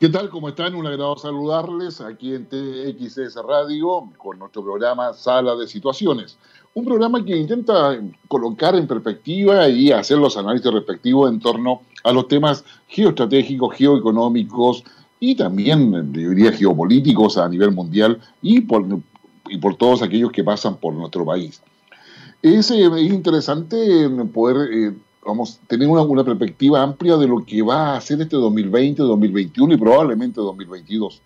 ¿Qué tal? ¿Cómo están? Un agrado saludarles aquí en TXS Radio con nuestro programa Sala de Situaciones. Un programa que intenta colocar en perspectiva y hacer los análisis respectivos en torno a los temas geoestratégicos, geoeconómicos y también, diría, geopolíticos a nivel mundial y por, y por todos aquellos que pasan por nuestro país. Es, eh, interesante poder eh, vamos, tener una, una, perspectiva amplia de lo que va a ser este 2020, 2021 y probablemente 2022.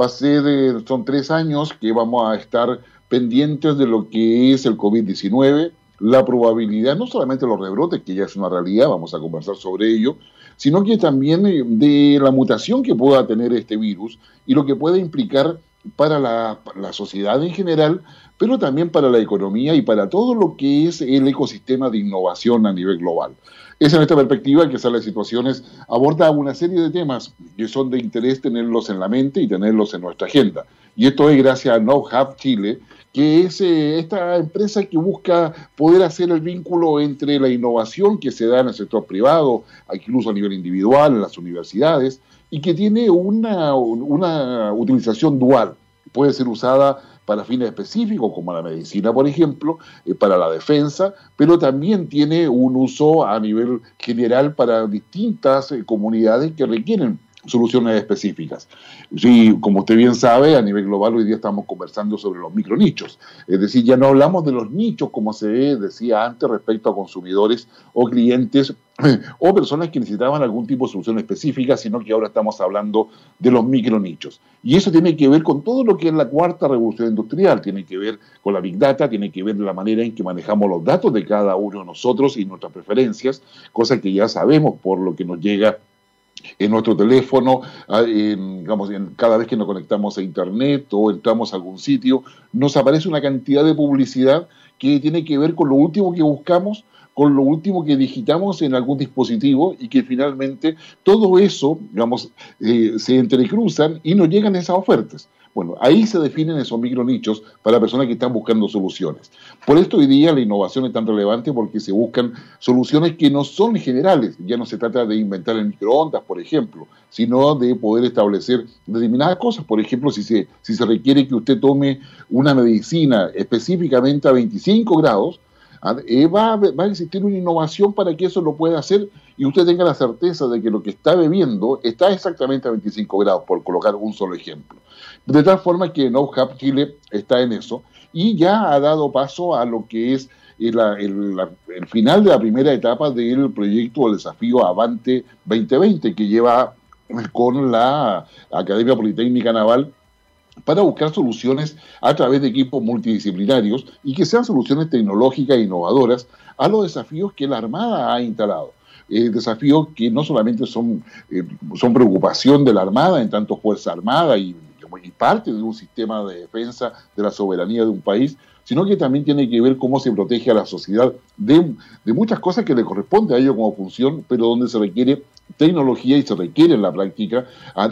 Va a ser, eh, son tres años que vamos a estar pendientes de lo que es el COVID-19, la probabilidad, no solamente los rebrotes, que ya es una realidad, vamos a conversar sobre ello, sino que también eh, de la mutación que pueda tener este virus y lo que puede implicar para la, la sociedad en general, pero también para la economía y para todo lo que es el ecosistema de innovación a nivel global. Es en esta perspectiva que Sala de Situaciones aborda una serie de temas que son de interés tenerlos en la mente y tenerlos en nuestra agenda. Y esto es gracias a KnowHub Chile, que es eh, esta empresa que busca poder hacer el vínculo entre la innovación que se da en el sector privado, incluso a nivel individual, en las universidades, y que tiene una, una utilización dual. Puede ser usada para fines específicos, como la medicina, por ejemplo, eh, para la defensa, pero también tiene un uso a nivel general para distintas eh, comunidades que requieren soluciones específicas. Sí, como usted bien sabe, a nivel global hoy día estamos conversando sobre los micronichos. Es decir, ya no hablamos de los nichos como se decía antes respecto a consumidores o clientes o personas que necesitaban algún tipo de solución específica, sino que ahora estamos hablando de los micronichos. Y eso tiene que ver con todo lo que es la cuarta revolución industrial, tiene que ver con la Big Data, tiene que ver la manera en que manejamos los datos de cada uno de nosotros y nuestras preferencias, cosa que ya sabemos por lo que nos llega en nuestro teléfono, ah, digamos, cada vez que nos conectamos a Internet o entramos a algún sitio, nos aparece una cantidad de publicidad que tiene que ver con lo último que buscamos, con lo último que digitamos en algún dispositivo y que finalmente todo eso, digamos, eh, se entrecruzan y nos llegan esas ofertas. Bueno, ahí se definen esos micronichos para personas que están buscando soluciones. Por esto hoy día la innovación es tan relevante porque se buscan soluciones que no son generales. Ya no se trata de inventar el microondas, por ejemplo, sino de poder establecer determinadas cosas. Por ejemplo, si se, si se requiere que usted tome una medicina específicamente a 25 grados, ah, eh, va, va, a existir una innovación para que eso lo pueda hacer y usted tenga la certeza de que lo que está bebiendo está exactamente a 25 grados, por colocar un solo ejemplo. De tal forma que No Hub Chile está en eso y ya ha dado paso a lo que es el, el, final de la primera etapa del proyecto del desafío Avante 2020 que lleva con la Academia Politécnica Naval para buscar soluciones a través de equipos multidisciplinarios y que sean soluciones tecnológicas e innovadoras a los desafíos que la Armada ha instalado. Eh, desafíos que no solamente son, eh, son preocupación de la Armada en tanto Fuerza Armada y y parte de un sistema de defensa de la soberanía de un país, sino que también tiene que ver cómo se protege a la sociedad de, muchas cosas que le corresponde a ello como función, pero donde se requiere tecnología y se requiere en la práctica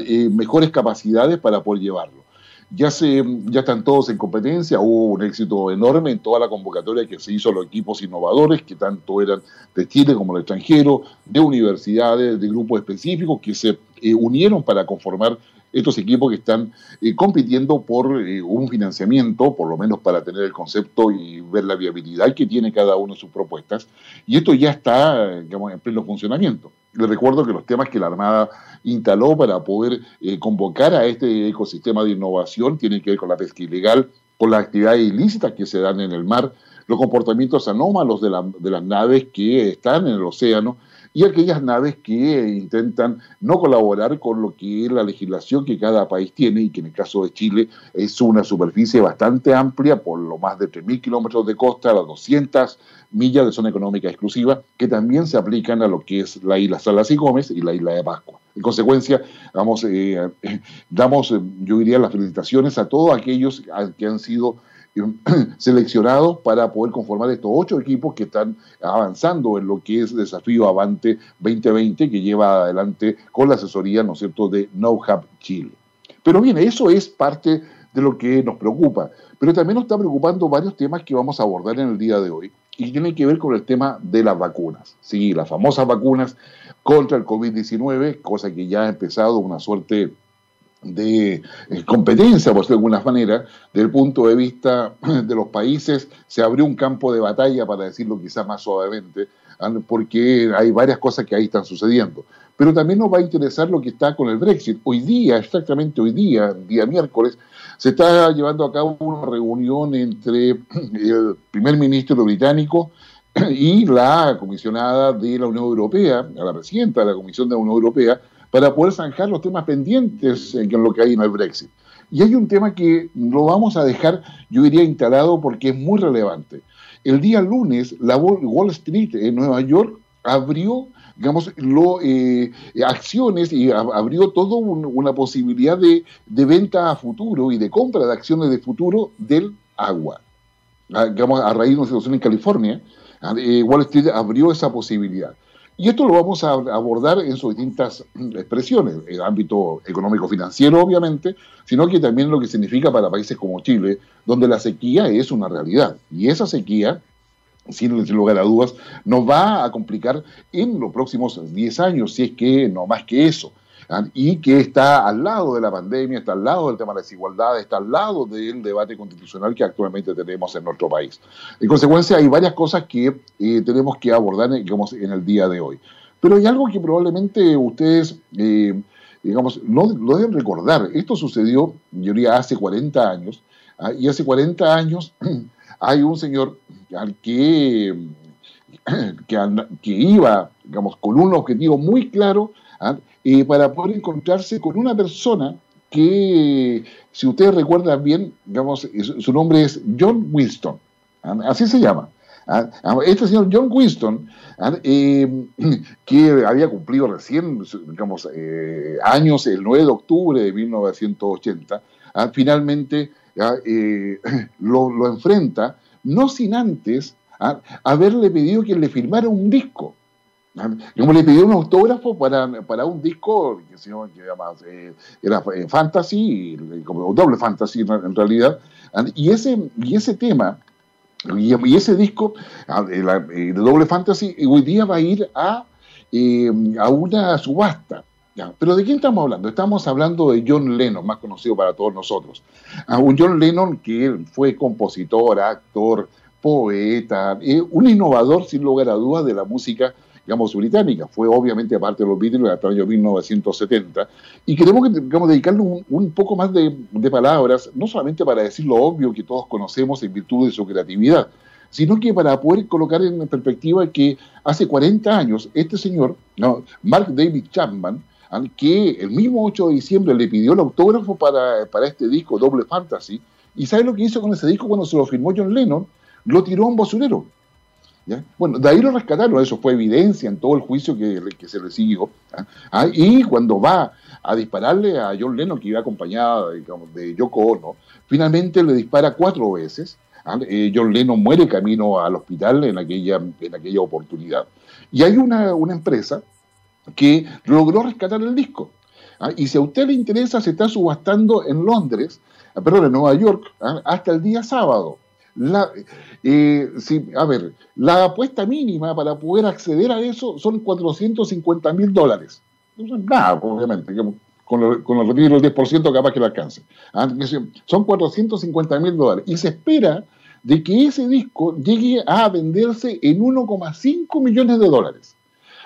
eh, mejores capacidades para poder llevarlo. Ya, se, ya están todos en competencia, hubo un éxito enorme en toda la convocatoria que se hizo a los equipos innovadores, que tanto eran de Chile como del extranjero, de universidades, de grupos específicos que se eh, unieron para conformar estos equipos que están eh, compitiendo por eh, un financiamiento, por lo menos para tener el concepto y ver la viabilidad que tiene cada uno de sus propuestas. Y esto ya está digamos, en pleno funcionamiento. Les recuerdo que los temas que la Armada instaló para poder eh, convocar a este ecosistema de innovación tienen que ver con la pesca ilegal, con las actividades ilícitas que se dan en el mar, los comportamientos anómalos de, de las naves que están en el océano, y aquellas naves que intentan no colaborar con lo que es la legislación que cada país tiene y que en el caso de Chile es una superficie bastante amplia por lo más de 3.000 kilómetros de costa, las 200 millas de zona económica exclusiva que también se aplican a lo que es la isla Salas y Gómez y la isla de Pascua. En consecuencia, vamos, eh, damos, eh, yo diría, las felicitaciones a todos aquellos que han sido seleccionados para poder conformar estos ocho equipos que están avanzando en lo que es Desafío Avante 2020 que lleva adelante con la asesoría, ¿no es cierto?, de No Hub Chile. Pero bien, eso es parte de lo que nos preocupa, pero también nos está preocupando varios temas que vamos a abordar en el día de hoy y tienen que ver con el tema de las vacunas. Sí, las famosas vacunas contra el COVID-19, cosa que ya ha empezado una suerte de eh, competencia, por decirlo de alguna manera, desde el punto de vista de los países, se abrió un campo de batalla, para decirlo quizás más suavemente, porque hay varias cosas que ahí están sucediendo. Pero también nos va a interesar lo que está con el Brexit. Hoy día, exactamente hoy día, día miércoles, se está llevando a cabo una reunión entre el primer ministro británico y la comisionada de la Unión Europea, la presidenta de la Comisión de la Unión Europea, para poder zanjar los temas pendientes en lo que hay en el Brexit. Y hay un tema que lo vamos a dejar, yo diría, instalado porque es muy relevante. El día lunes, la Wall Street en Nueva York abrió, digamos, lo, eh, acciones y abrió toda una posibilidad de, venta a futuro y de compra de acciones de futuro del agua. Ah, digamos, a raíz de una situación en California, ah, eh, Wall Street abrió esa posibilidad. Y esto lo vamos a abordar en sus distintas expresiones, el ámbito económico-financiero, obviamente, sino que también lo que significa para países como Chile, donde la sequía es una realidad. Y esa sequía, sin lugar a dudas, nos va a complicar en los próximos 10 años, si es que no más que eso. ¿Ah? y que está al lado de la pandemia, está al lado del tema de la desigualdad, está al lado del debate constitucional que actualmente tenemos en nuestro país. En consecuencia, hay varias cosas que eh, tenemos que abordar digamos, en el día de hoy. Pero hay algo que probablemente ustedes, eh, digamos, no deben recordar. Esto sucedió, yo diría, hace 40 años, ¿ah? y hace 40 años hay un señor al que, que, que iba, digamos, con un objetivo muy claro, ¿ah? para poder encontrarse con una persona que, si ustedes recuerdan bien, digamos, su nombre es John Winston, ¿ah? así se llama. ¿ah? Este señor John Winston, eh, que había cumplido recién, digamos, eh, años, el 9 de octubre de 1980, finalmente eh, lo, lo, enfrenta, no sin antes haberle pedido que le firmara un disco. Como le pidió un autógrafo para, para un disco que se llama, eh, era eh, fantasy, como doble fantasy en realidad, y ese, y ese tema, y, ese disco ah, de doble fantasy, hoy día va a ir a, eh, a una subasta. Pero ¿de quién estamos hablando? Estamos hablando de John Lennon, más conocido para todos nosotros. Ah, un John Lennon que fue compositor, actor, poeta, un innovador sin lugar a dudas de la música digamos, británica. Fue obviamente parte de los Beatles hasta el año 1970. Y queremos que, digamos, dedicarle un, poco más de, palabras, no solamente para decir lo obvio que todos conocemos en virtud de su creatividad, sino que para poder colocar en perspectiva que hace 40 años este señor, Mark David Chapman, que el mismo 8 de diciembre le pidió el autógrafo para, para este disco Doble Fantasy, y ¿sabe lo que hizo con ese disco cuando se lo firmó John Lennon? Lo tiró a un basurero. Bueno, de ahí lo rescataron, eso fue evidencia en todo el juicio que, se le siguió. ¿ah? y cuando va a dispararle a John Lennon, que iba acompañada de Yoko Ono, finalmente le dispara cuatro veces. ¿ah? Eh, John Lennon muere camino al hospital en aquella, en aquella oportunidad. Y hay una, empresa que logró rescatar el disco. ¿ah? Y si a usted le interesa, se está subastando en Londres, perdón, en Nueva York, hasta el día sábado. La, eh, a ver, la apuesta mínima para poder acceder a eso son 450 mil dólares. No es nada, obviamente, con, el, con el retiro del 10% capaz que lo alcance. Ah, son 450 mil dólares. Y se espera de que ese disco llegue a venderse en 1,5 millones de dólares.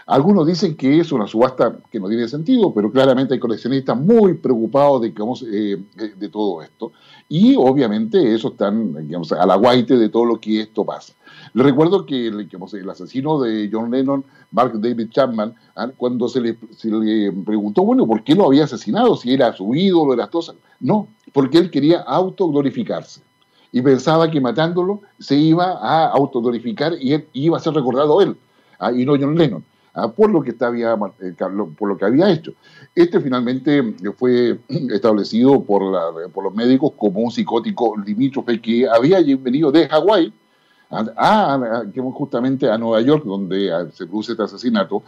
Algunos dicen que es una subasta que no tiene sentido, pero claramente hay coleccionistas muy preocupados de, eh, de todo esto. Y obviamente eso están digamos, a la guaite de todo lo que esto pasa. Les recuerdo que el asesino de John Lennon, Mark David Chapman, ah, cuando se le, preguntó, bueno, ¿por qué lo había asesinado? Si era su ídolo, era todo. No, porque él quería autoglorificarse. Y pensaba que matándolo se iba a autoglorificar y él, iba a ser recordado él, ah, y no John Lennon. Ah, por lo que había, eh, por lo que había hecho. Este finalmente fue establecido por, por los médicos como un psicótico limítrofe que había venido de Hawái a, justamente a Nueva York, donde se produce este asesinato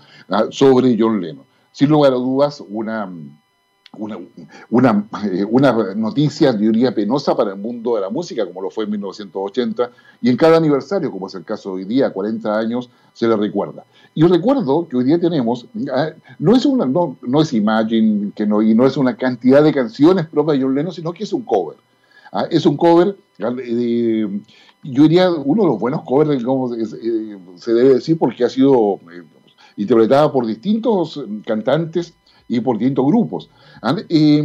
sobre John Lennon. Sin lugar a dudas, una, una, una, eh, una, noticia, yo diría, penosa para el mundo de la música, como lo fue en 1980, y en cada aniversario, como es el caso de hoy día, 40 años, se le recuerda. Y recuerdo que hoy día tenemos, ah, no es, una, no, no es Imagine, que no, y no es una cantidad de canciones propias de John Lennon, sino que es un cover. Ah, es un cover, eh, yo diría, uno de los buenos covers, como eh, se debe decir, porque ha sido interpretada por distintos cantantes y por distintos grupos. y,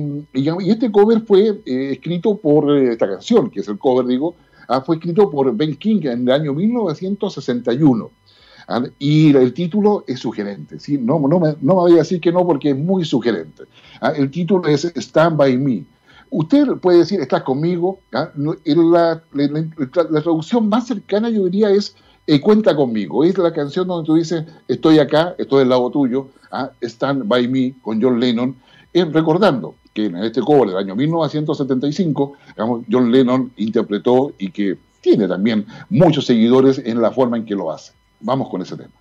este cover fue eh, escrito por eh, esta canción, que es el cover, digo, ah, fue escrito por Ben King en el año 1961. Y el título es sugerente, ¿sí? no, no, me, no me voy a decir que no porque es muy sugerente. El título es Stand By Me. Usted puede decir, estás conmigo. La, traducción más cercana, yo diría, es eh, Cuenta conmigo. Es la canción donde tú dices, estoy acá, estoy del lado tuyo, ¿ah? Stand by Me con John Lennon, eh, recordando que en este cover del año 1975, John Lennon interpretó y que tiene también muchos seguidores en la forma en que lo hace. Vamos con ese tema.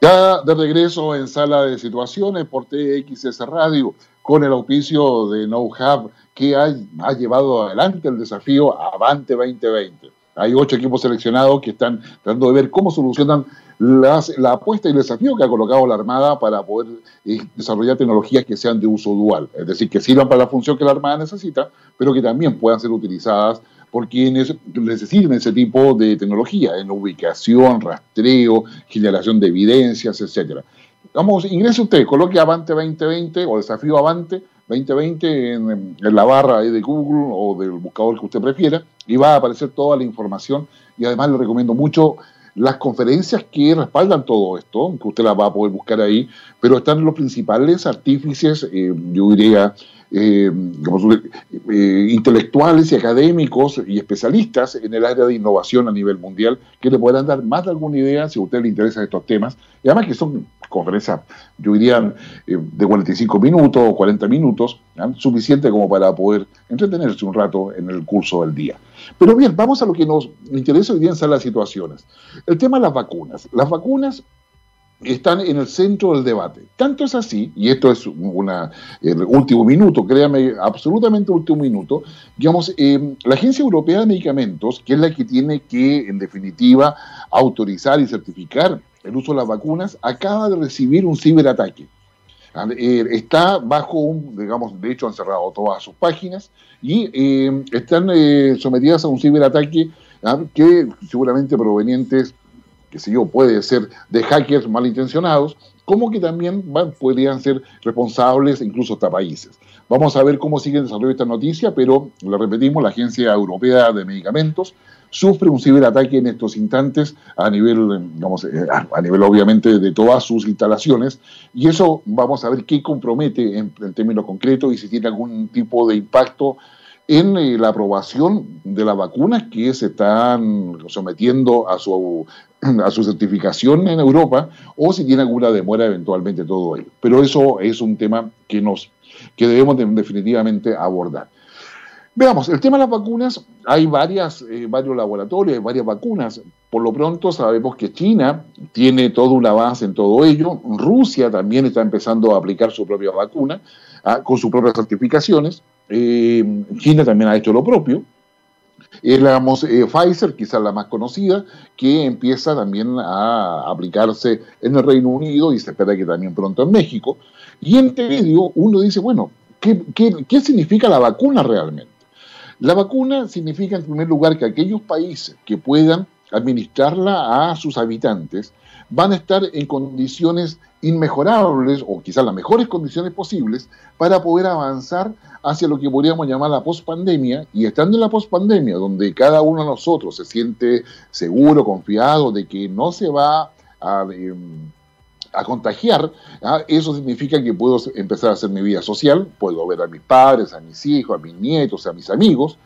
Ya de regreso en sala de situaciones por TXS Radio con el auspicio de No Hub que ha, llevado adelante el desafío Avante 2020. Hay ocho equipos seleccionados que están tratando de ver cómo solucionan la apuesta y el desafío que ha colocado la Armada para poder eh, desarrollar tecnologías que sean de uso dual, es decir, que sirvan para la función que la Armada necesita, pero que también puedan ser utilizadas por quienes necesiten ese tipo de tecnología en ubicación, rastreo, generación de evidencias, etcétera. Vamos, ingrese usted, coloque Avante 2020 o Desafío Avante 2020 en, la barra de Google o del buscador que usted prefiera y va a aparecer toda la información y además le recomiendo mucho las conferencias que respaldan todo esto, que usted las va a poder buscar ahí, pero están los principales artífices, eh, yo diría, eh, eh, intelectuales y académicos y especialistas en el área de innovación a nivel mundial que le podrán dar más de alguna idea si a usted le interesan estos temas. Y además que son conferencias, yo diría, eh, de 45 minutos o 40 minutos, suficiente como para poder entretenerse un rato en el curso del día. Pero bien, vamos a lo que nos interesa hoy día en las situaciones. El tema de las vacunas. Las vacunas están en el centro del debate. Tanto es así, y esto es una, el último minuto, créame, absolutamente último minuto, digamos, eh, la Agencia Europea de Medicamentos, que es la que tiene que, en definitiva, autorizar y certificar el uso de las vacunas, acaba de recibir un ciberataque. Eh, está bajo un, digamos, de hecho han cerrado todas sus páginas y eh, están sometidas a un ciberataque ¿ah? que seguramente provenientes que sé yo, puede ser de hackers malintencionados, como que también podrían ser responsables incluso hasta países. Vamos a ver cómo sigue el desarrollo de esta noticia, pero lo repetimos, la Agencia Europea de Medicamentos sufre un ciberataque en estos instantes a nivel, digamos, eh, a nivel obviamente de todas sus instalaciones, y eso vamos a ver qué compromete en términos concretos y si tiene algún tipo de impacto en eh, la aprobación de las vacunas que se están sometiendo a su, a su certificación en Europa o si tiene alguna demora eventualmente todo ello. Pero eso es un tema que, nos, que debemos definitivamente abordar. Veamos, el tema de las vacunas, hay varias, eh, varios laboratorios, varias vacunas. Por lo pronto sabemos que China tiene todo un avance en todo ello. Rusia también está empezando a aplicar su propia vacuna ah, con sus propias certificaciones. Eh, China también ha hecho lo propio. Eh, Pfizer, quizás la más conocida, que empieza también a aplicarse en el Reino Unido y se espera que también pronto en México. Y en medio uno dice, bueno, ¿qué, qué significa la vacuna realmente? La vacuna significa, en primer lugar, que aquellos países que puedan administrarla a sus habitantes van a estar en condiciones inmejorables o quizás las mejores condiciones posibles para poder avanzar hacia lo que podríamos llamar la pospandemia y estando en la pospandemia donde cada uno de nosotros se siente seguro, confiado de que no se va a, em, contagiar, ¿ah? eso significa que puedo empezar a hacer mi vida social, puedo ver a mis padres, a mis hijos, a mis nietos, a mis amigos,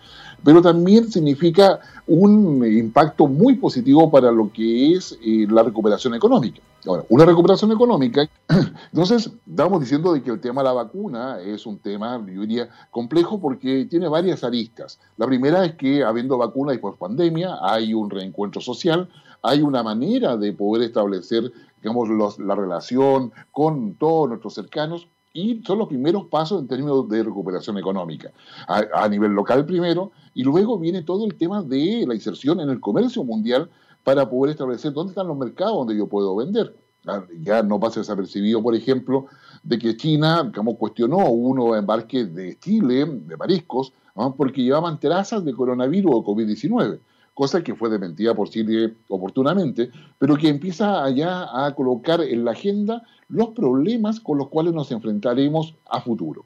pero también significa un impacto muy positivo para lo que es eh, la recuperación económica. Ahora, una recuperación económica, entonces estamos diciendo de que el tema de la vacuna es un tema, yo diría, complejo porque tiene varias aristas. La primera es que habiendo vacuna y post pandemia hay un reencuentro social, hay una manera de poder establecer, digamos, la relación con todos nuestros cercanos y son los primeros pasos en términos de recuperación económica. A, nivel local primero, y luego viene todo el tema de la inserción en el comercio mundial para poder establecer dónde están los mercados donde yo puedo vender. Ah, ya no pasa desapercibido, por ejemplo, de que China como cuestionó uno embarque de Chile, de mariscos, porque llevaban trazas de coronavirus o COVID-19 cosa que fue desmentida por Chile oportunamente, pero que empieza allá a colocar en la agenda los problemas con los cuales nos enfrentaremos a futuro.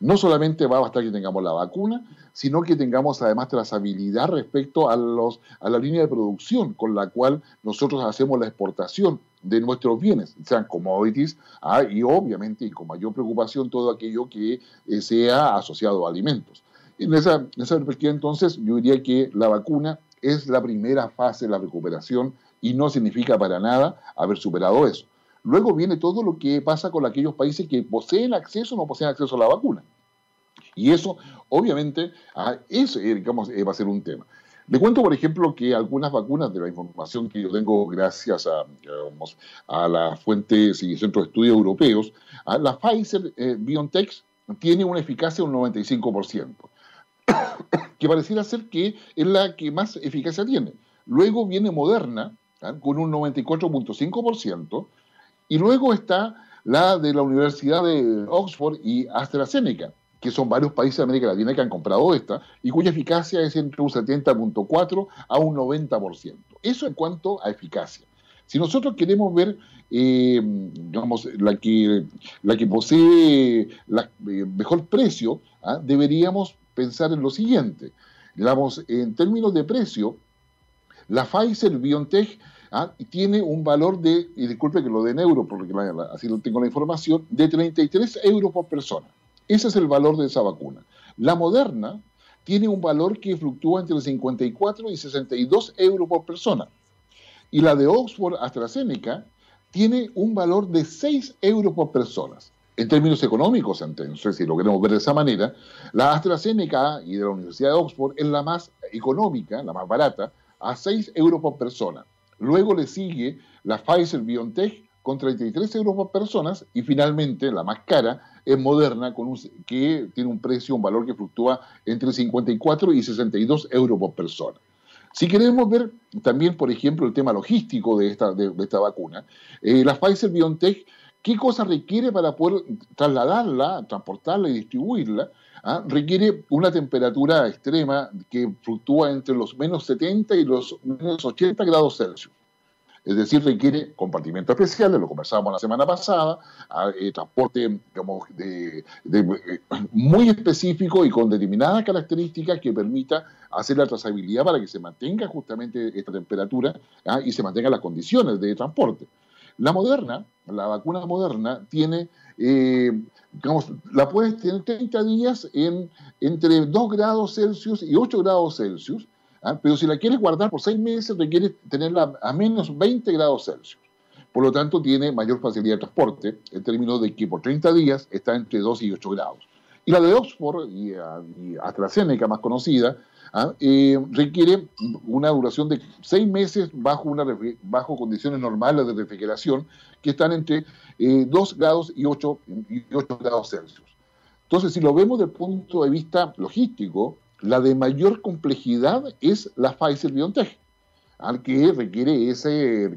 No solamente va a bastar que tengamos la vacuna, sino que tengamos además trazabilidad respecto a, los, a la línea de producción con la cual nosotros hacemos la exportación de nuestros bienes, sean commodities ah, y obviamente y con mayor preocupación todo aquello que eh, sea asociado a alimentos. En esa, en esa perspectiva entonces yo diría que la vacuna es la primera fase de la recuperación y no significa para nada haber superado eso. Luego viene todo lo que pasa con aquellos países que poseen acceso o no poseen acceso a la vacuna. Y eso, obviamente, ah, eso, eh, digamos, eh, va a ser un tema. Le cuento, por ejemplo, que algunas vacunas, de la información que yo tengo gracias a, a la fuente y centros de estudios europeos, ah, la Pfizer eh, BioNTech tiene una eficacia de un 95% que pareciera ser que es la que más eficacia tiene. Luego viene Moderna, ¿ah? con un 94.5%, y luego está la de la Universidad de Oxford y AstraZeneca, que son varios países de América Latina que han comprado esta, y cuya eficacia es entre un 70.4 a un 90%. Eso en cuanto a eficacia. Si nosotros queremos ver, eh, la que, la que posee la, eh, mejor precio, ¿ah? deberíamos pensar en lo siguiente. Digamos, en términos de precio, la Pfizer BioNTech ¿ah? tiene un valor de, y disculpe que lo den euro, porque así tengo la información, de 33 euros por persona. Ese es el valor de esa vacuna. La Moderna tiene un valor que fluctúa entre 54 y 62 euros por persona. Y la de Oxford AstraZeneca tiene un valor de 6 euros por persona en términos económicos, entonces, si lo queremos ver de esa manera, la AstraZeneca y de la Universidad de Oxford es la más económica, la más barata, a 6 euros por persona. Luego le sigue la Pfizer BioNTech con 33 euros por persona y finalmente la más cara es Moderna con que tiene un precio, un valor que fluctúa entre 54 y 62 euros por persona. Si queremos ver también, por ejemplo, el tema logístico de esta, de, esta vacuna, eh, la Pfizer BioNTech ¿Qué cosa requiere para poder trasladarla, transportarla y distribuirla? ¿Ah? Requiere una temperatura extrema que fluctúa entre los menos 70 y los menos 80 grados Celsius. Es decir, requiere compartimentos especiales, lo conversábamos la semana pasada, ah, eh, transporte de, eh, muy específico y con determinadas características que permita hacer la trazabilidad para que se mantenga justamente esta temperatura ¿ah? y se mantengan las condiciones de transporte. La moderna, la vacuna moderna, tiene, eh, la puedes tener 30 días en entre 2 grados Celsius y 8 grados Celsius, ¿ah? pero si la quieres guardar por 6 meses, requieres tenerla a menos 20 grados Celsius. Por lo tanto, tiene mayor facilidad de transporte en términos de que por 30 días está entre 2 y 8 grados. Y la de Oxford y, y AstraZeneca, más conocida, ¿ah? Eh, requiere una duración de seis meses bajo, una, condiciones normales de refrigeración que están entre 2 eh, grados y 8, y 8 grados Celsius. Entonces, si lo vemos desde el punto de vista logístico, la de mayor complejidad es la Pfizer BioNTech, al que requiere ese,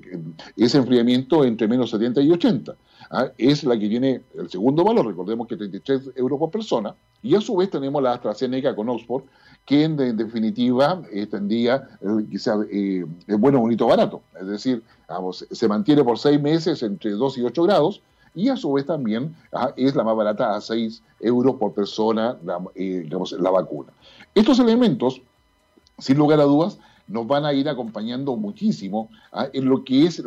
ese enfriamiento entre menos 70 y 80. ¿ah? Es la que tiene el segundo valor, recordemos que 33 euros por persona, y a su vez tenemos la AstraZeneca con Oxford, que en, definitiva eh, tendría eh, sea eh, bueno, bonito, barato. Es decir, se mantiene por seis meses entre 2 y 8 grados y a su vez también ah, es la más barata a 6 euros por persona la, digamos, la vacuna. Estos elementos, sin lugar a dudas, nos van a ir acompañando muchísimo ah, en lo que es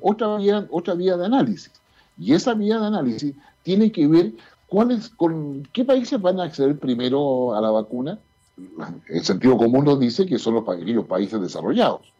otra, vía, otra vía de análisis. Y esa vía de análisis tiene que ver cuáles, con qué países van a acceder primero a la vacuna el sentido común nos dice que son los aquellos países desarrollados.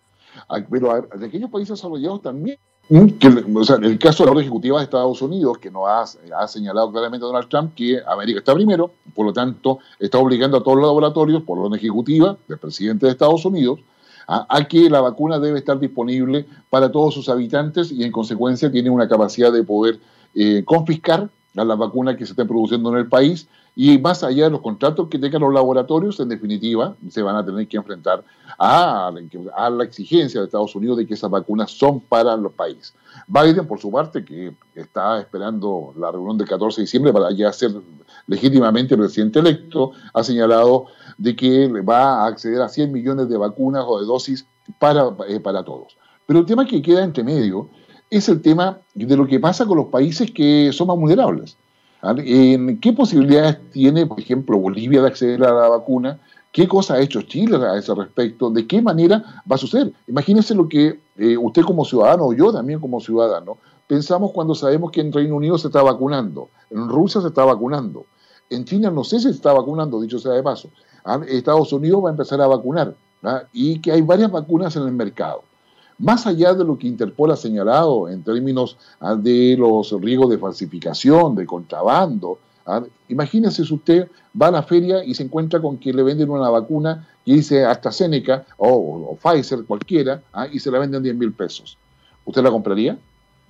Pero de aquellos países desarrollados también, o sea, el caso de la orden ejecutiva de Estados Unidos, que nos ha, ha, señalado claramente Donald Trump que América está primero, por lo tanto, está obligando a todos los laboratorios, por orden ejecutiva del presidente de Estados Unidos, a, que la vacuna debe estar disponible para todos sus habitantes y en consecuencia tiene una capacidad de poder eh, confiscar a las vacunas que se estén produciendo en el país y más allá de los contratos que tengan los laboratorios, en definitiva, se van a tener que enfrentar a, a la exigencia de Estados Unidos de que esas vacunas son para los países. Biden, por su parte, que está esperando la reunión del 14 de diciembre para ya ser legítimamente presidente electo, ha señalado de que va a acceder a 100 millones de vacunas o de dosis para, eh, para todos. Pero el tema que queda entre medio es el tema de lo que pasa con los países que son más vulnerables. ¿En ¿Qué posibilidades tiene, por ejemplo, Bolivia de acceder a la vacuna? ¿Qué cosa ha hecho Chile a ese respecto? ¿De qué manera va a suceder? Imagínese lo que eh, usted como ciudadano o yo también como ciudadano pensamos cuando sabemos que en Reino Unido se está vacunando, en Rusia se está vacunando, en China no sé si se está vacunando, dicho sea de paso. Estados Unidos va a empezar a vacunar y que hay varias vacunas en el mercado. Más allá de lo que Interpol ha señalado en términos ah, de los riesgos de falsificación, de contrabando, ah, imagínese si usted va a la feria y se encuentra con que le venden una vacuna que dice AstraZeneca o, o Pfizer, cualquiera, ah, y se la venden 10 mil pesos. ¿Usted la compraría?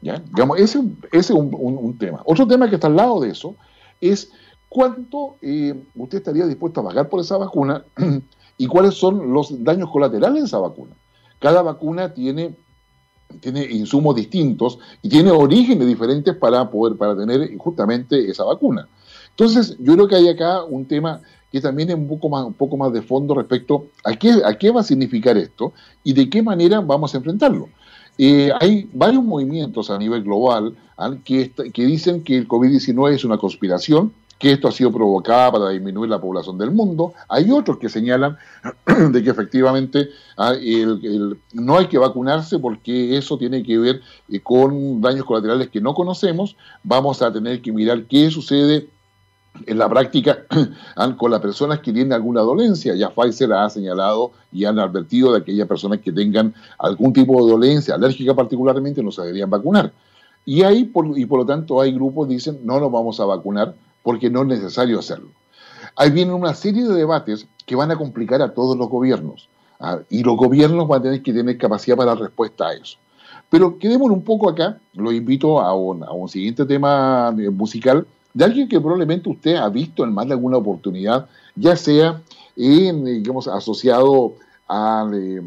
¿Ya? Digamos, ese, es un, tema. Otro tema que está al lado de eso es cuánto eh, usted estaría dispuesto a pagar por esa vacuna y cuáles son los daños colaterales de esa vacuna. Cada vacuna tiene, tiene insumos distintos y tiene orígenes diferentes para poder para tener justamente esa vacuna. Entonces, yo creo que hay acá un tema que también es un poco más, un poco más de fondo respecto a qué, a qué va a significar esto y de qué manera vamos a enfrentarlo. Eh, hay varios movimientos a nivel global que, que dicen que el COVID-19 es una conspiración, que esto ha sido provocado para disminuir la población del mundo. Hay otros que señalan de que efectivamente ah, no hay que vacunarse porque eso tiene que ver eh, con daños colaterales que no conocemos. Vamos a tener que mirar qué sucede en la práctica ah, con las personas que tienen alguna dolencia. Ya Pfizer ha señalado y han advertido de aquellas personas que tengan algún tipo de dolencia alérgica particularmente no se deberían vacunar. Y ahí, y por lo tanto, hay grupos que dicen no nos vamos a vacunar porque no es necesario hacerlo. Ahí vienen una serie de debates que van a complicar a todos los gobiernos. ¿ah? Y los gobiernos van a tener que tener capacidad para dar respuesta a eso. Pero quedémonos un poco acá, lo invito a un, a un siguiente tema eh, musical de alguien que probablemente usted ha visto en más de alguna oportunidad, ya sea en, digamos, asociado eh,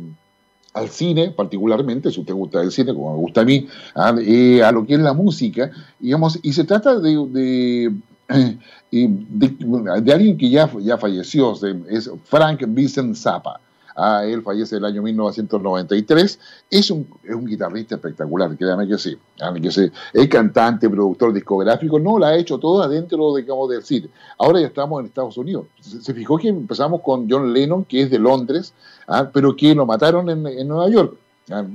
al cine, particularmente, si usted gusta el cine, como me gusta a mí, ¿ah? eh, a lo que es la música, digamos, y se trata de, y de, alguien que ya, ya falleció, es Frank Vincent Zappa. Ah, él fallece el año 1993. Es un, es un guitarrista espectacular, créame que sí. Es cantante, productor discográfico, no, la ha hecho toda dentro, digamos, del cine. Ahora ya estamos en Estados Unidos. Se, fijó que empezamos con John Lennon, que es de Londres, ah, pero que lo mataron en Nueva York. Ah,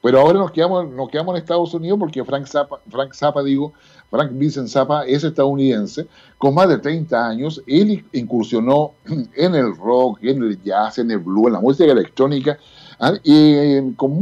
pero ahora nos quedamos, nos quedamos en Estados Unidos porque Frank Zappa, Frank Zappa digo, Frank Vincent Zappa es estadounidense, con más de 30 años, él incursionó en el rock, en el jazz, en el blues, en la música electrónica, ¿ah? y, con,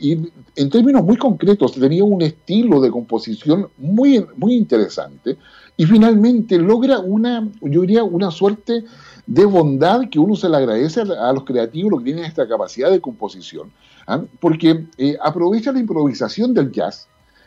en términos muy concretos tenía un estilo de composición muy, muy interesante, y finalmente logra una, yo diría, una suerte de bondad que uno se le agradece a, los creativos, los que tienen esta capacidad de composición, ¿ah? porque eh, aprovecha la improvisación del jazz,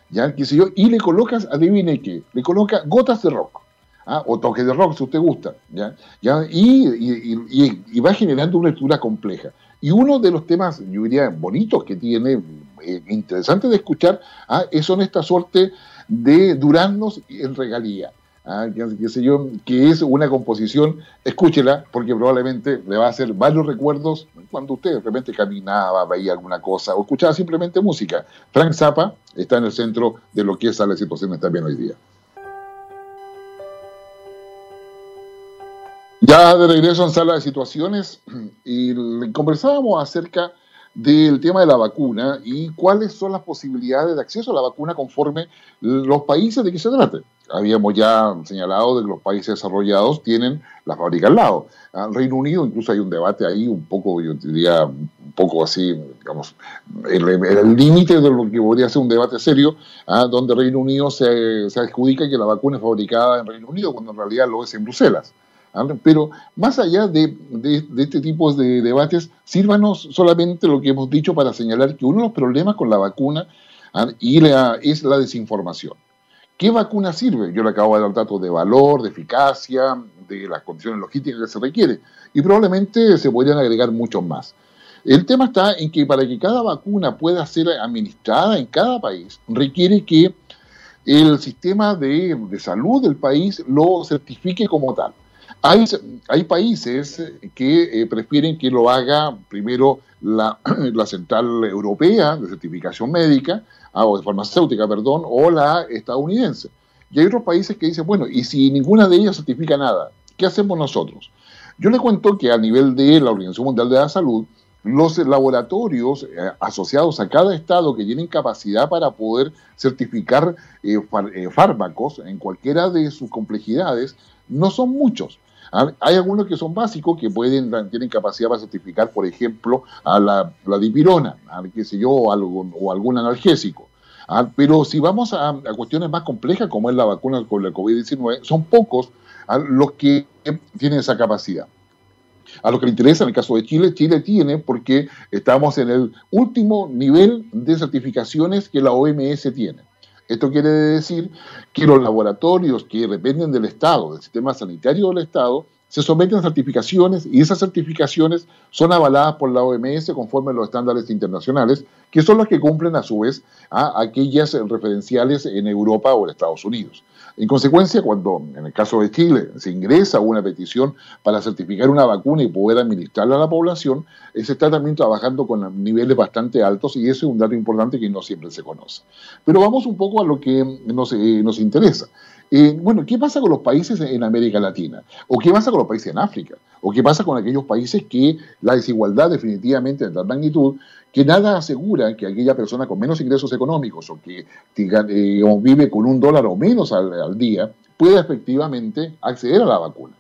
¿ya? ¿Qué sé yo? Y le colocas, adivine qué, le coloca gotas de rock, ¿ah? o toques de rock si usted gusta, ¿ya? ¿Ya? Y, va generando una estructura compleja. Y uno de los temas, yo diría, bonitos que tiene, eh, interesante de escuchar, ¿ah? son esta suerte de duraznos en regalía. ¿Ah? qué sé yo, que es una composición, escúchela, porque probablemente le va a hacer varios recuerdos cuando usted de repente caminaba, veía alguna cosa o escuchaba simplemente música. Frank Zappa está en el centro de lo que es la situación también hoy día. Ya de regreso en sala de situaciones y conversábamos acerca del tema de la vacuna y cuáles son las posibilidades de acceso a la vacuna conforme los países de que se trate. Habíamos ya señalado de que los países desarrollados tienen la fábrica al lado. En Reino Unido incluso hay un debate ahí un poco, yo diría, un poco así, digamos, el límite de lo que podría ser un debate serio, ¿ah? donde Reino Unido se, se adjudica que la vacuna es fabricada en Reino Unido cuando en realidad lo es en Bruselas. Pero más allá de, este tipo de debates, sírvanos solamente lo que hemos dicho para señalar que uno de los problemas con la vacuna y es la desinformación. ¿Qué vacuna sirve? Yo le acabo de dar datos de valor, de eficacia, de las condiciones logísticas que se requiere, y probablemente se podrían agregar muchos más. El tema está en que para que cada vacuna pueda ser administrada en cada país, requiere que el sistema de salud del país lo certifique como tal. Hay, hay países que eh, prefieren que lo haga primero la, Central Europea de Certificación Médica, ah, o de farmacéutica, perdón, o la estadounidense. Y hay otros países que dicen, bueno, y si ninguna de ellas certifica nada, ¿qué hacemos nosotros? Yo le cuento que a nivel de la Organización Mundial de la Salud, los laboratorios eh, asociados a cada estado que tienen capacidad para poder certificar eh, fármacos en cualquiera de sus complejidades no son muchos. Hay algunos que son básicos que pueden tienen capacidad para certificar, por ejemplo, a la, dipirona, a, qué sé yo, o, algo, o algún analgésico. Pero si vamos a, cuestiones más complejas, como es la vacuna con la COVID-19, son pocos los que tienen esa capacidad. A lo que le interesa en el caso de Chile, Chile tiene porque estamos en el último nivel de certificaciones que la OMS tiene. Esto quiere decir que los laboratorios que dependen del Estado, del sistema sanitario del Estado, se someten a certificaciones y esas certificaciones son avaladas por la OMS conforme a los estándares internacionales, que son los que cumplen a su vez a aquellas referenciales en Europa o en Estados Unidos. En consecuencia, cuando en el caso de Chile se ingresa una petición para certificar una vacuna y poder administrarla a la población, se está también trabajando con niveles bastante altos y eso es un dato importante que no siempre se conoce. Pero vamos un poco a lo que nos, eh, nos interesa. Eh, bueno, ¿qué pasa con los países en América Latina? ¿O qué pasa con los países en África? ¿O qué pasa con aquellos países que la desigualdad definitivamente de tal magnitud que nada asegura que aquella persona con menos ingresos económicos o que vive con un dólar o menos al, día pueda efectivamente acceder a la vacuna?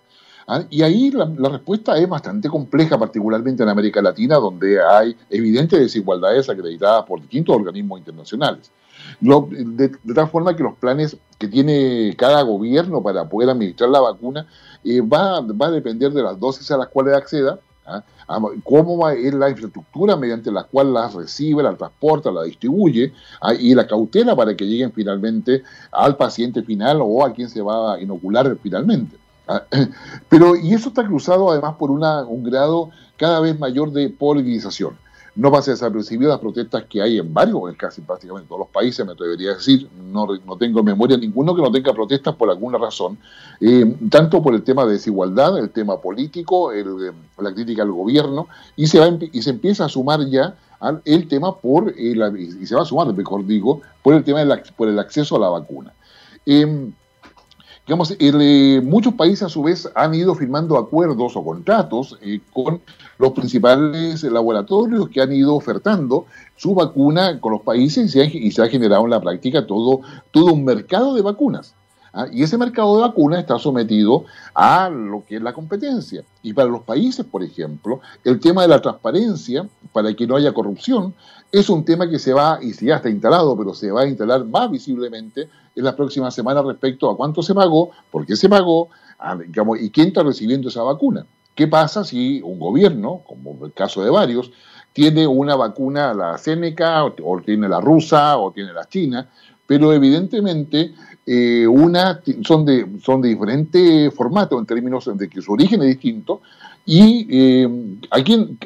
¿Ah? Y ahí la, respuesta es bastante compleja, particularmente en América Latina, donde hay evidentes desigualdades acreditadas por distintos organismos internacionales de, tal forma que los planes que tiene cada gobierno para poder administrar la vacuna eh, va, va, a depender de las dosis a las cuales acceda, ¿ah? cómo es la infraestructura mediante la cual las recibe, la transporta, la distribuye ¿ah? y la cautela para que lleguen finalmente al paciente final o a quien se va a inocular finalmente. ¿ah? Pero, y eso está cruzado además por una, un grado cada vez mayor de politización. No pase desapercibido las protestas que hay en varios, en casi prácticamente todos los países, me atrevería a decir, no, no tengo en memoria ninguno que no tenga protestas por alguna razón, eh, tanto por el tema de desigualdad, el tema político, el, la crítica al gobierno, y se, va, y se empieza a sumar ya al, el tema por, eh, y se va a sumar, mejor digo, por el tema del, por el acceso a la vacuna. Eh, Digamos, eh, muchos países a su vez han ido firmando acuerdos o contratos eh, con los principales laboratorios que han ido ofertando su vacuna con los países y se ha, generado en la práctica todo, todo un mercado de vacunas. ¿ah? Y ese mercado de vacunas está sometido a lo que es la competencia. Y para los países, por ejemplo, el tema de la transparencia, para que no haya corrupción, es un tema que se va, y si ya está instalado, pero se va a instalar más visiblemente en las próximas semanas respecto a cuánto se pagó, por qué se pagó, y quién está recibiendo esa vacuna. ¿Qué pasa si un gobierno, como el caso de varios, tiene una vacuna, la Seneca, o, tiene la rusa, o tiene la china, pero evidentemente eh, una, son, de, son de diferente formato en términos de que su origen es distinto, y eh, ¿a, quién,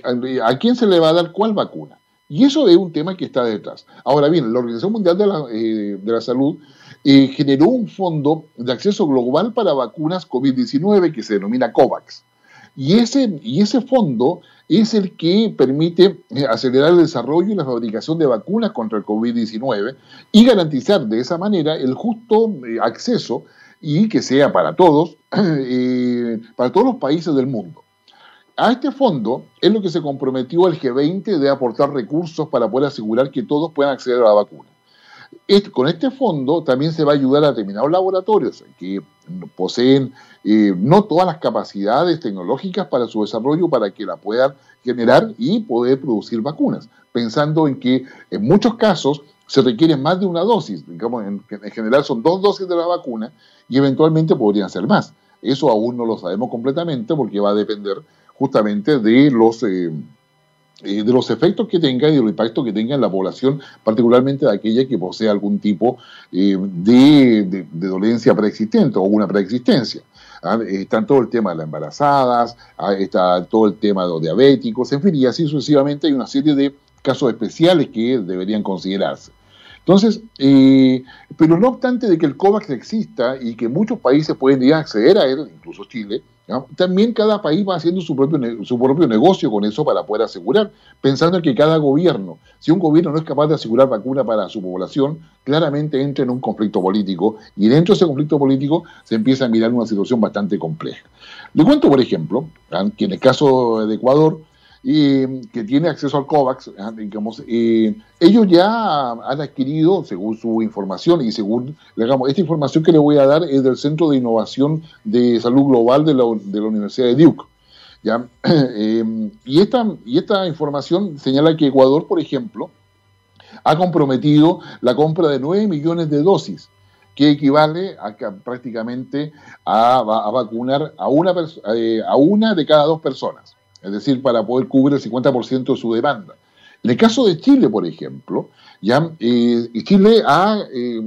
a quién se le va a dar cuál vacuna. Y eso es un tema que está detrás. Ahora bien, la Organización Mundial de la, eh, de la Salud eh, generó un fondo de acceso global para vacunas COVID-19 que se denomina COVAX. Y ese, y ese fondo es el que permite eh, acelerar el desarrollo y la fabricación de vacunas contra el COVID-19 y garantizar de esa manera el justo acceso y que sea para todos, para todos los países del mundo. A este fondo es lo que se comprometió el G20 de aportar recursos para poder asegurar que todos puedan acceder a la vacuna. con este fondo también se va a ayudar a determinados laboratorios que poseen eh, no todas las capacidades tecnológicas para su desarrollo para que la puedan generar y poder producir vacunas, pensando en que en muchos casos se requiere más de una dosis, digamos, en, en general son dos dosis de la vacuna y eventualmente podrían ser más. Eso aún no lo sabemos completamente porque va a depender justamente de los, eh, eh, de los efectos que tenga y del impacto que tenga en la población, particularmente de aquella que posee algún tipo eh, de, dolencia preexistente o una preexistencia. ¿ah? Está todo el tema de las embarazadas, ¿ah? está todo el tema de los diabéticos, en fin, y así sucesivamente hay una serie de casos especiales que deberían considerarse. Entonces, pero no obstante de que el COVAX exista y que muchos países pueden acceder a él, incluso Chile, también cada país va haciendo su propio, su propio negocio con eso para poder asegurar, pensando en que cada gobierno, si un gobierno no es capaz de asegurar vacuna para su población, claramente entra en un conflicto político y dentro de ese conflicto político se empieza a mirar una situación bastante compleja. Le cuento, por ejemplo, que en el caso de Ecuador, que tiene acceso al COVAX, ah, digamos, ellos ya han adquirido, según su información y según, digamos, esta información que le voy a dar es del Centro de Innovación de Salud Global de la, de la Universidad de Duke. ¿ya? Em, y, esta, y esta información señala que Ecuador, por ejemplo, ha comprometido la compra de 9 millones de dosis que equivale a, prácticamente a, vacunar a una, eh, a una de cada dos personas es decir, para poder cubrir el 50% de su demanda. En el caso de Chile, por ejemplo, ya eh, Chile ha eh,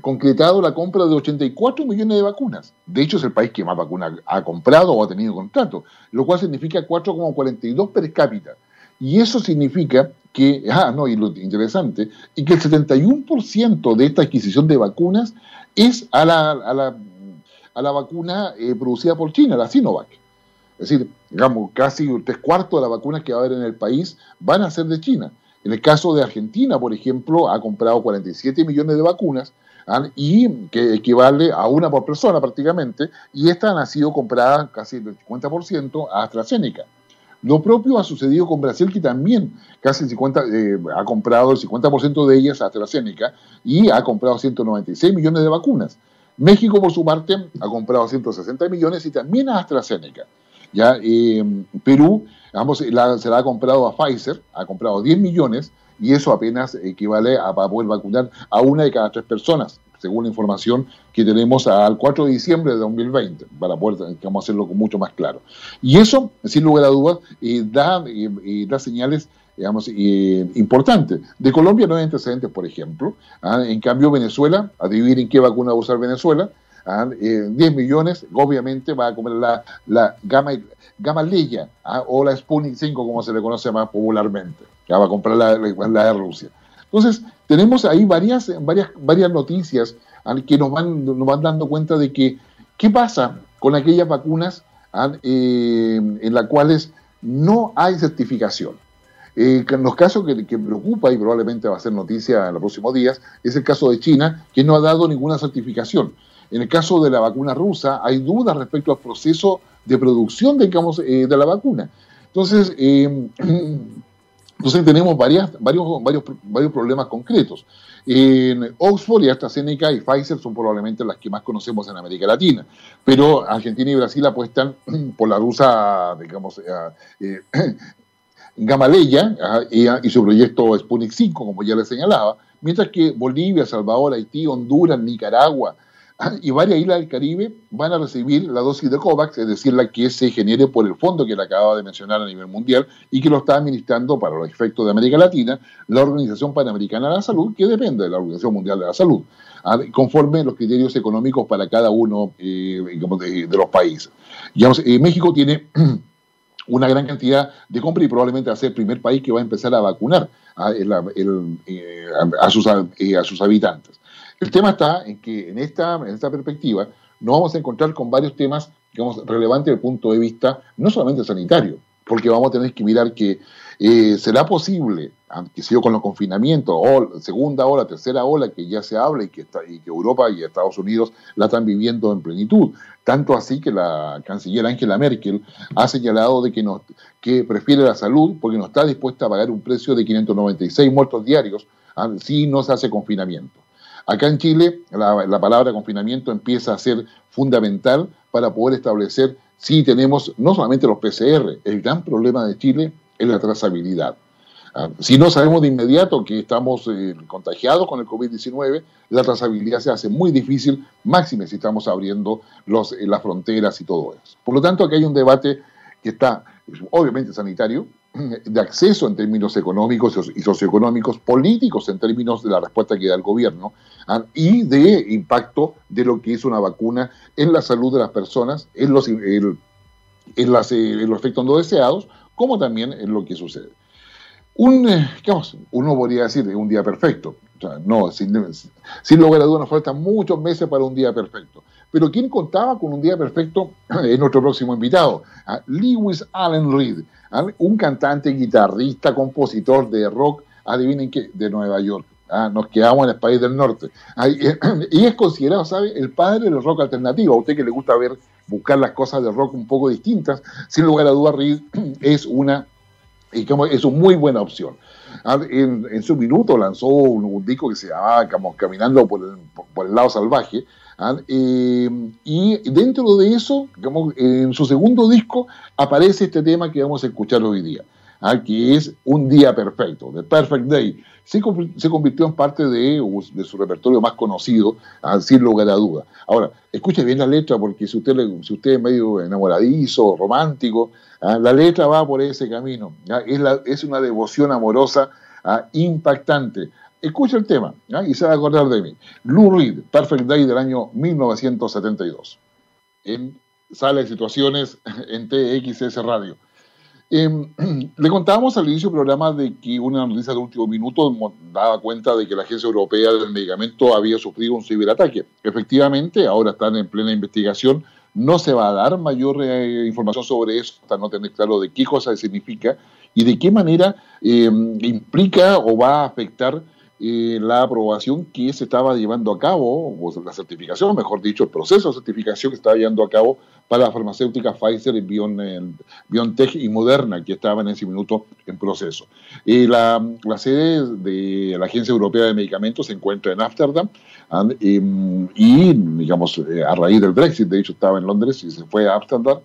concretado la compra de 84 millones de vacunas. De hecho, es el país que más vacunas ha comprado o ha tenido contrato, lo cual significa 4,42 per cápita. Y eso significa que, ah, no, y lo interesante, y que el 71% de esta adquisición de vacunas es a la, a la, a la vacuna eh, producida por China, la Sinovac. Es decir, digamos, casi tres cuartos de las vacunas que va a haber en el país van a ser de China. En el caso de Argentina, por ejemplo, ha comprado 47 millones de vacunas ¿ah? y que equivale a una por persona prácticamente, y estas han sido compradas casi el 50% a AstraZeneca. Lo propio ha sucedido con Brasil, que también casi 50, eh, ha comprado el 50% de ellas a AstraZeneca y ha comprado 196 millones de vacunas. México, por su parte, ha comprado 160 millones y también a AstraZeneca. ¿Ya? Perú vamos, la, se la ha comprado a Pfizer, ha comprado 10 millones y eso apenas equivale a, poder vacunar a una de cada tres personas, según la información que tenemos al 4 de diciembre de 2020, para poder vamos hacerlo mucho más claro. Y eso, sin lugar a dudas, da, señales digamos, importantes. De Colombia no hay antecedentes, por ejemplo. ¿ah? En cambio, Venezuela, adivinen qué vacuna va a usar Venezuela, 10 ¿ah? eh, millones, obviamente va a comer la, la gama, gama Leya ¿ah? o la Sputnik 5, como se le conoce más popularmente, que va a comprar la, de Rusia. Entonces, tenemos ahí varias, varias, varias noticias ¿ah? que nos van, nos van dando cuenta de que qué pasa con aquellas vacunas eh, en las cuales no hay certificación. Eh, en los casos que, que, preocupa y probablemente va a ser noticia en los próximos días es el caso de China, que no ha dado ninguna certificación. En el caso de la vacuna rusa, hay dudas respecto al proceso de producción eh, de la vacuna. Entonces, eh, entonces tenemos varios, varios, problemas concretos. En Oxford y AstraZeneca y Pfizer son probablemente las que más conocemos en América Latina, pero Argentina y Brasil apuestan por la rusa, digamos, eh, Gamaleya y, su proyecto Sputnik 5, como ya le señalaba, mientras que Bolivia, Salvador, Haití, Honduras, Nicaragua, y varias islas del Caribe van a recibir la dosis de COVAX, es decir, la que se genere por el fondo que le acababa de mencionar a nivel mundial y que lo está administrando para los efectos de América Latina la Organización Panamericana de la Salud, que depende de la Organización Mundial de la Salud, conforme los criterios económicos para cada uno eh, de, los países. Eh, México tiene una gran cantidad de compra y probablemente va a ser el primer país que va a empezar a vacunar a, eh, sus, a sus habitantes. El tema está en que en esta, en esta perspectiva nos vamos a encontrar con varios temas digamos, relevantes desde el punto de vista no solamente sanitario, porque vamos a tener que mirar que Eh, ¿Será posible, aunque sido con los confinamientos, o segunda ola, tercera ola, que ya se habla y que, está, y que Europa y Estados Unidos la están viviendo en plenitud? Tanto así que la canciller Angela Merkel ha señalado de que, no, que prefiere la salud porque no está dispuesta a pagar un precio de 596 muertos diarios si no se hace confinamiento. Acá en Chile la, la palabra confinamiento empieza a ser fundamental para poder establecer si tenemos no solamente los PCR, el gran problema de Chile es la trazabilidad. Ah, si no sabemos de inmediato que estamos eh, contagiados con el COVID-19, la trazabilidad se hace muy difícil, máxime si estamos abriendo los, eh, las fronteras y todo eso. Por lo tanto, aquí hay un debate que está obviamente sanitario, de acceso en términos económicos y socioeconómicos, políticos en términos de la respuesta que da el gobierno ah, y de impacto de lo que es una vacuna en la salud de las personas, en los, en, eh, los efectos no deseados, como también en lo que sucede. Un, eh, uno podría decir un día perfecto. no, sin, sin lugar a dudas nos faltan muchos meses para un día perfecto. Pero ¿quién contaba con un día perfecto? Es nuestro próximo invitado, Lewis Allen Reed, un cantante, guitarrista, compositor de rock, adivinen qué, de Nueva York. ¿ah? nos quedamos en el país del norte. y es considerado, ¿sabe?, el padre del rock alternativo. A usted que le gusta ver, buscar las cosas de rock un poco distintas, sin lugar a dudas, Reed es una, es una muy buena opción. En, su minuto lanzó un, disco que se llamaba Caminando por el lado salvaje, ¿ah? Eh, y dentro de eso, en su segundo disco, aparece este tema que vamos a escuchar hoy día, ¿ah? que es Un Día Perfecto, The Perfect Day. Se, convirtió en parte de, su repertorio más conocido, ¿ah? sin lugar a duda. Ahora, escuche bien la letra, porque si usted, si usted es medio enamoradizo, romántico, la letra va por ese camino. Es, es una devoción amorosa impactante Escucha el tema y se va a acordar de mí. Lou Reed, Perfect Day del año 1972. En Sala de Situaciones en TXS Radio. Em, le contábamos al inicio del programa de que una noticia de último minuto daba cuenta de que la Agencia Europea del Medicamento había sufrido un ciberataque. Efectivamente, ahora están en plena investigación. No se va a dar mayor eh, información sobre eso hasta no tener claro de qué cosa significa y de qué manera em, implica o va a afectar eh, la aprobación que se estaba llevando a cabo, o la certificación, mejor dicho, el proceso de certificación que estaba llevando a cabo para la farmacéutica Pfizer, BioNTech y Moderna, que estaban en ese minuto en proceso. Eh, la, sede de la Agencia Europea de Medicamentos se encuentra en Ámsterdam em, y, digamos, eh, a raíz del Brexit, de hecho estaba en Londres y se fue a Ámsterdam,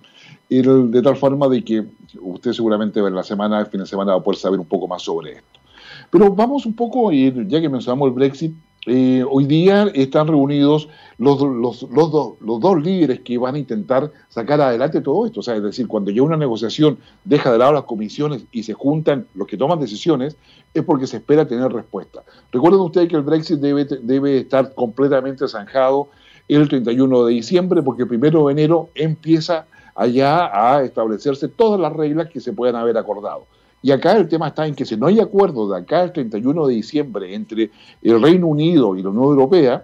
de tal forma de que usted seguramente en la semana, el fin de semana va a poder saber un poco más sobre esto. Pero vamos un poco, ya que mencionamos el Brexit, eh, hoy día están reunidos los, los, los, dos líderes que van a intentar sacar adelante todo esto. O sea, es decir, cuando ya una negociación deja de lado las comisiones y se juntan los que toman decisiones, es porque se espera tener respuesta. Recuerden ustedes que el Brexit debe, debe estar completamente zanjado el 31 de diciembre, porque el 1 de enero empieza allá a establecerse todas las reglas que se puedan haber acordado. Y acá el tema está en que si no hay acuerdo de acá al 31 de diciembre entre el Reino Unido y la Unión Europea,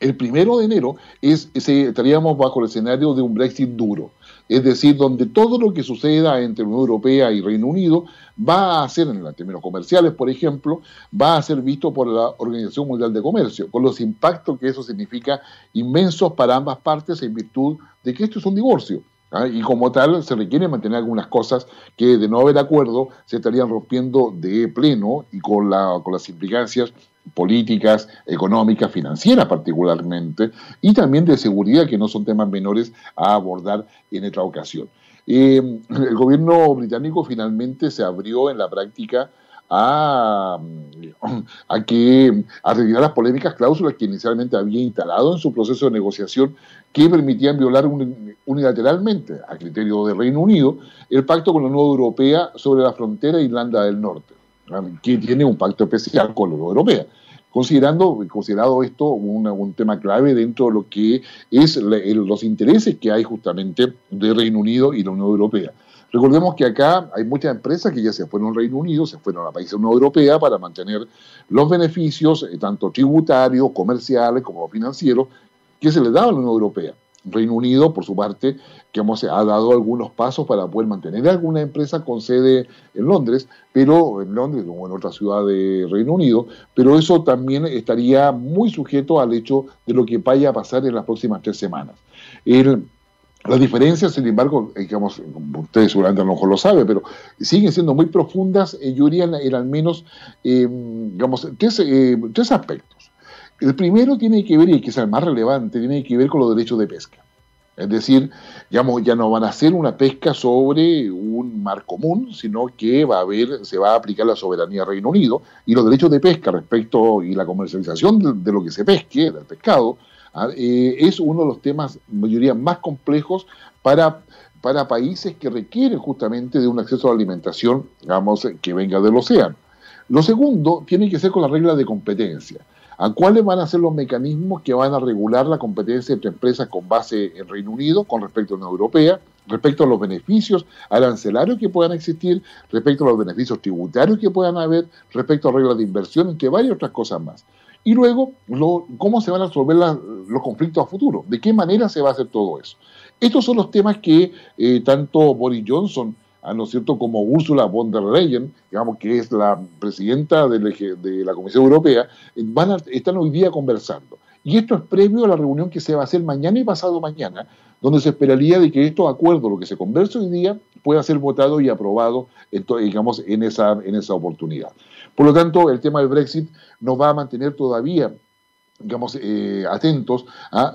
el primero de enero es, estaríamos bajo el escenario de un Brexit duro. Es decir, donde todo lo que suceda entre Unión Europea y Reino Unido va a ser, en términos comerciales, por ejemplo, va a ser visto por la Organización Mundial de Comercio, con los impactos que eso significa inmensos para ambas partes en virtud de que esto es un divorcio. ¿Ah? y como tal se requiere mantener algunas cosas que de no haber acuerdo se estarían rompiendo de pleno y con, la, con las implicancias políticas, económicas, financieras particularmente, y también de seguridad, que no son temas menores a abordar en esta ocasión. Eh, el gobierno británico finalmente se abrió en la práctica a, a, que, a retirar las polémicas cláusulas que inicialmente había instalado en su proceso de negociación que permitían violar unilateralmente, a criterio del Reino Unido, el pacto con la Unión Europea sobre la frontera de Irlanda del Norte, que tiene un pacto especial con la Unión Europea. Considerando, considerado esto un tema clave dentro de lo que es los intereses que hay justamente del Reino Unido y la Unión Europea. Recordemos que acá hay muchas empresas que ya se fueron al Reino Unido, se fueron a países Unión Europea para mantener los beneficios, eh, tanto tributarios, comerciales como financieros, que se les daba a la Unión Europea. Reino Unido, por su parte, que hemos, ha dado algunos pasos para poder mantener alguna empresa con sede en Londres, pero en Londres o en otra ciudad de Reino Unido, pero eso también estaría muy sujeto al hecho de lo que vaya a pasar en las próximas tres semanas. Las diferencias, sin embargo, eh, digamos, ustedes seguramente a lo mejor lo saben, pero siguen siendo muy profundas, eh, yo diría en, al menos, eh, digamos, tres, tres aspectos. El primero tiene que ver, y es el más relevante, tiene que ver con los derechos de pesca. Es decir, digamos, ya no van a hacer una pesca sobre un mar común, sino que va a haber, se va a aplicar la soberanía del Reino Unido y los derechos de pesca respecto y la comercialización de, lo que se pesque, del pescado, eh, es uno de los temas, mayoría, más complejos para, para países que requieren justamente de un acceso a la alimentación, digamos, que venga del océano. Lo segundo tiene que ser con la regla de competencia. ¿A cuáles van a ser los mecanismos que van a regular la competencia entre empresas con base en Reino Unido con respecto a la Unión Europea, respecto a los beneficios arancelarios que puedan existir, respecto a los beneficios tributarios que puedan haber, respecto a reglas de inversión, entre varias otras cosas más? Y luego, cómo se van a resolver los conflictos a futuro, de qué manera se va a hacer todo eso. Estos son los temas que eh, tanto Boris Johnson ¿no es cierto?, como Ursula von der Leyen, digamos que es la presidenta de la Comisión Europea, van a, están hoy día conversando. Y esto es previo a la reunión que se va a hacer mañana y pasado mañana, donde se esperaría de que estos acuerdos, lo que se conversa hoy día, pueda ser votado y aprobado, digamos, en esa, en esa oportunidad. Por lo tanto, el tema del Brexit nos va a mantener todavía digamos, eh, atentos,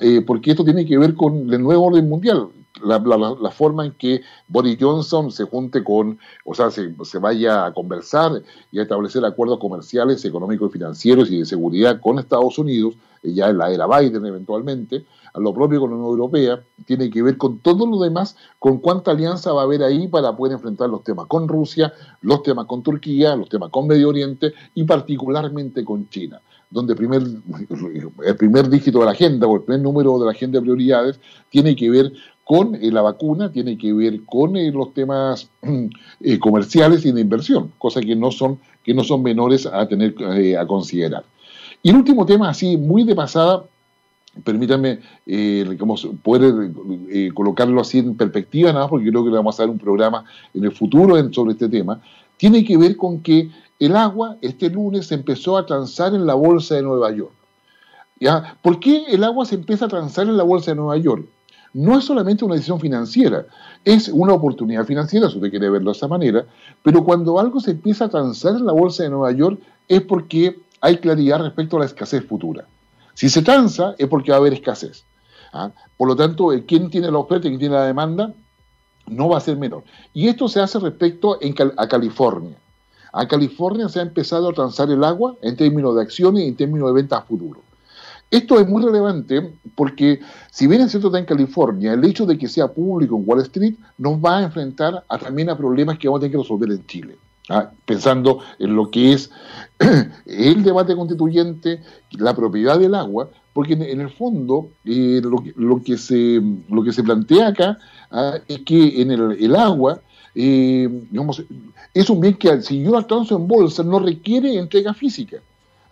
eh, porque esto tiene que ver con el nuevo orden mundial. La, forma en que Boris Johnson se junte con, o sea, se, vaya a conversar y a establecer acuerdos comerciales, económicos y financieros y de seguridad con Estados Unidos, eh, ya en la era Biden eventualmente, a lo propio con la Unión Europea, tiene que ver con todo lo demás, con cuánta alianza va a haber ahí para poder enfrentar los temas con Rusia, los temas con Turquía, los temas con Medio Oriente y particularmente con China donde primer, el primer dígito de la agenda o el primer número de la agenda de prioridades tiene que ver con eh, la vacuna, tiene que ver con eh, los temas eh, comerciales y de inversión, cosas que no son, que no son menores a tener a considerar. Y el último tema, así muy de pasada, permítanme poder colocarlo así en perspectiva, nada porque creo que le vamos a dar un programa en el futuro sobre este tema, tiene que ver con que el agua este lunes empezó a transar en la bolsa de Nueva York. ¿Ya? ¿Por qué el agua se empieza a transar en la bolsa de Nueva York? no es solamente una decisión financiera, es una oportunidad financiera, si usted quiere verlo de esa manera, pero cuando algo se empieza a transar en la bolsa de Nueva York es porque hay claridad respecto a la escasez futura. Si se transa es porque va a haber escasez. ¿ah? Por lo tanto, quien tiene la oferta y quien tiene la demanda no va a ser menor. Y esto se hace respecto a California. A California se ha empezado a transar el agua en términos de acciones y en términos de ventas futuros. Esto es muy relevante porque, si bien es cierto está en California, el hecho de que sea público en Wall Street nos va a enfrentar a, también a problemas que vamos a tener que resolver en Chile. ¿Ah? Pensando en lo que es el debate constituyente, la propiedad del agua, porque en, el fondo eh, lo, que se, lo que se plantea acá ¿ah? es que en el, agua eh, es un bien que si yo lo alcanzo en bolsa no requiere entrega física.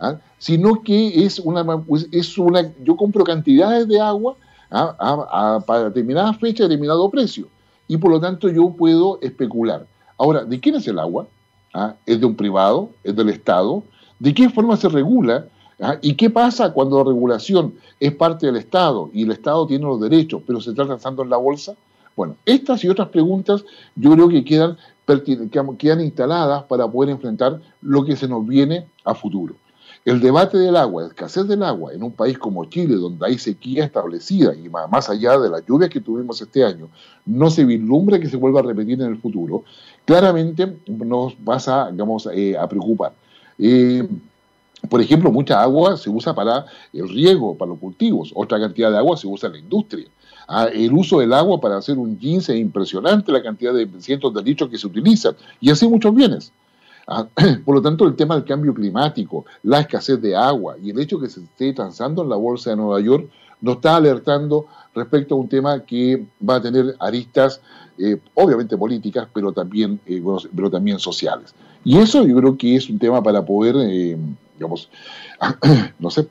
¿ah? sino que es una, pues, es una, yo compro cantidades de agua ¿ah? para determinada fecha, determinado precio, y por lo tanto yo puedo especular. Ahora, ¿de quién es el agua? ¿Ah? ¿Es de un privado? ¿Es del Estado? ¿De qué forma se regula? ¿Y qué pasa cuando la regulación es parte del Estado y el Estado tiene los derechos, pero se está trazando en la bolsa? Bueno, estas y otras preguntas yo creo que quedan, quedan instaladas para poder enfrentar lo que se nos viene a futuro. El debate del agua, la escasez del agua en un país como Chile, donde hay sequía establecida y más allá de las lluvias que tuvimos este año, no se vislumbra que se vuelva a repetir en el futuro, claramente nos va a, digamos, eh, a preocupar. Eh, por ejemplo, mucha agua se usa para el riego, para los cultivos, otra cantidad de agua se usa en la industria. Ah, el uso del agua para hacer un jeans es impresionante la cantidad de cientos de litros que se utilizan, y así muchos bienes. Ah, por lo tanto, el tema del cambio climático, la escasez de agua y el hecho que se esté transando en la bolsa de Nueva York nos está alertando respecto a un tema que va a tener aristas, eh, obviamente políticas, pero también, eh, pero también sociales. Y eso yo creo que es un tema para poder, eh, digamos, no sé,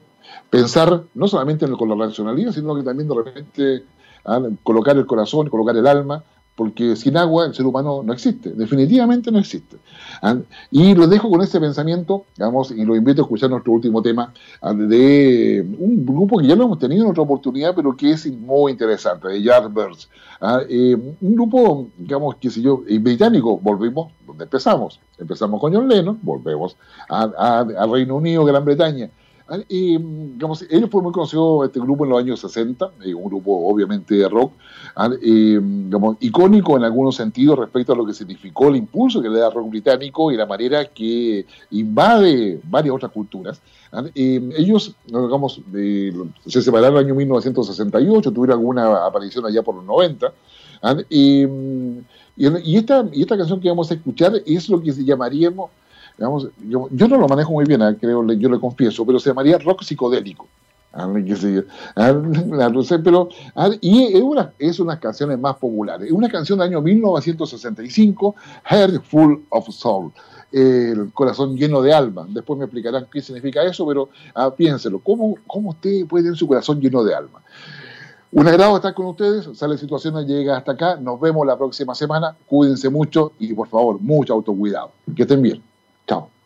pensar no solamente con la racionalidad, sino que también de repente colocar el corazón, colocar el alma, porque sin agua el ser humano no existe, definitivamente no existe. Y lo dejo con ese pensamiento, digamos, y lo invito a escuchar nuestro último tema de un grupo que ya lo hemos tenido en otra oportunidad, pero que es muy interesante, de Yardbirds. ¿ah? Eh, un grupo, digamos, qué sé yo, eh, británico, volvimos donde empezamos. Empezamos con John Lennon, volvemos al Reino Unido, Gran Bretaña. Él fue muy conocido, este grupo, en los años 60, eh, un grupo obviamente de rock, icónico en algunos sentidos respecto a lo que significó el impulso que le da rock británico y la manera que invade varias otras culturas. ellos, digamos, se separaron en el año 1968, tuvieron alguna aparición allá por los 90. Y, y, esta, y esta canción que vamos a escuchar es lo que llamaríamos yo, yo, no lo manejo muy bien, ah, creo, yo le confieso, pero se llamaría rock psicodélico. Ah, ah, pero, y es una, es una canciones más populares. Es una canción del año 1965, Heart Full of Soul, el corazón lleno de alma. Después me explicarán qué significa eso, pero piénselo, ¿cómo, ¿cómo usted puede tener su corazón lleno de alma? Un agrado estar con ustedes. Sale Situaciones llega hasta acá. Nos vemos la próxima semana. Cuídense mucho y por favor, mucho autocuidado. Que estén bien. Tchau.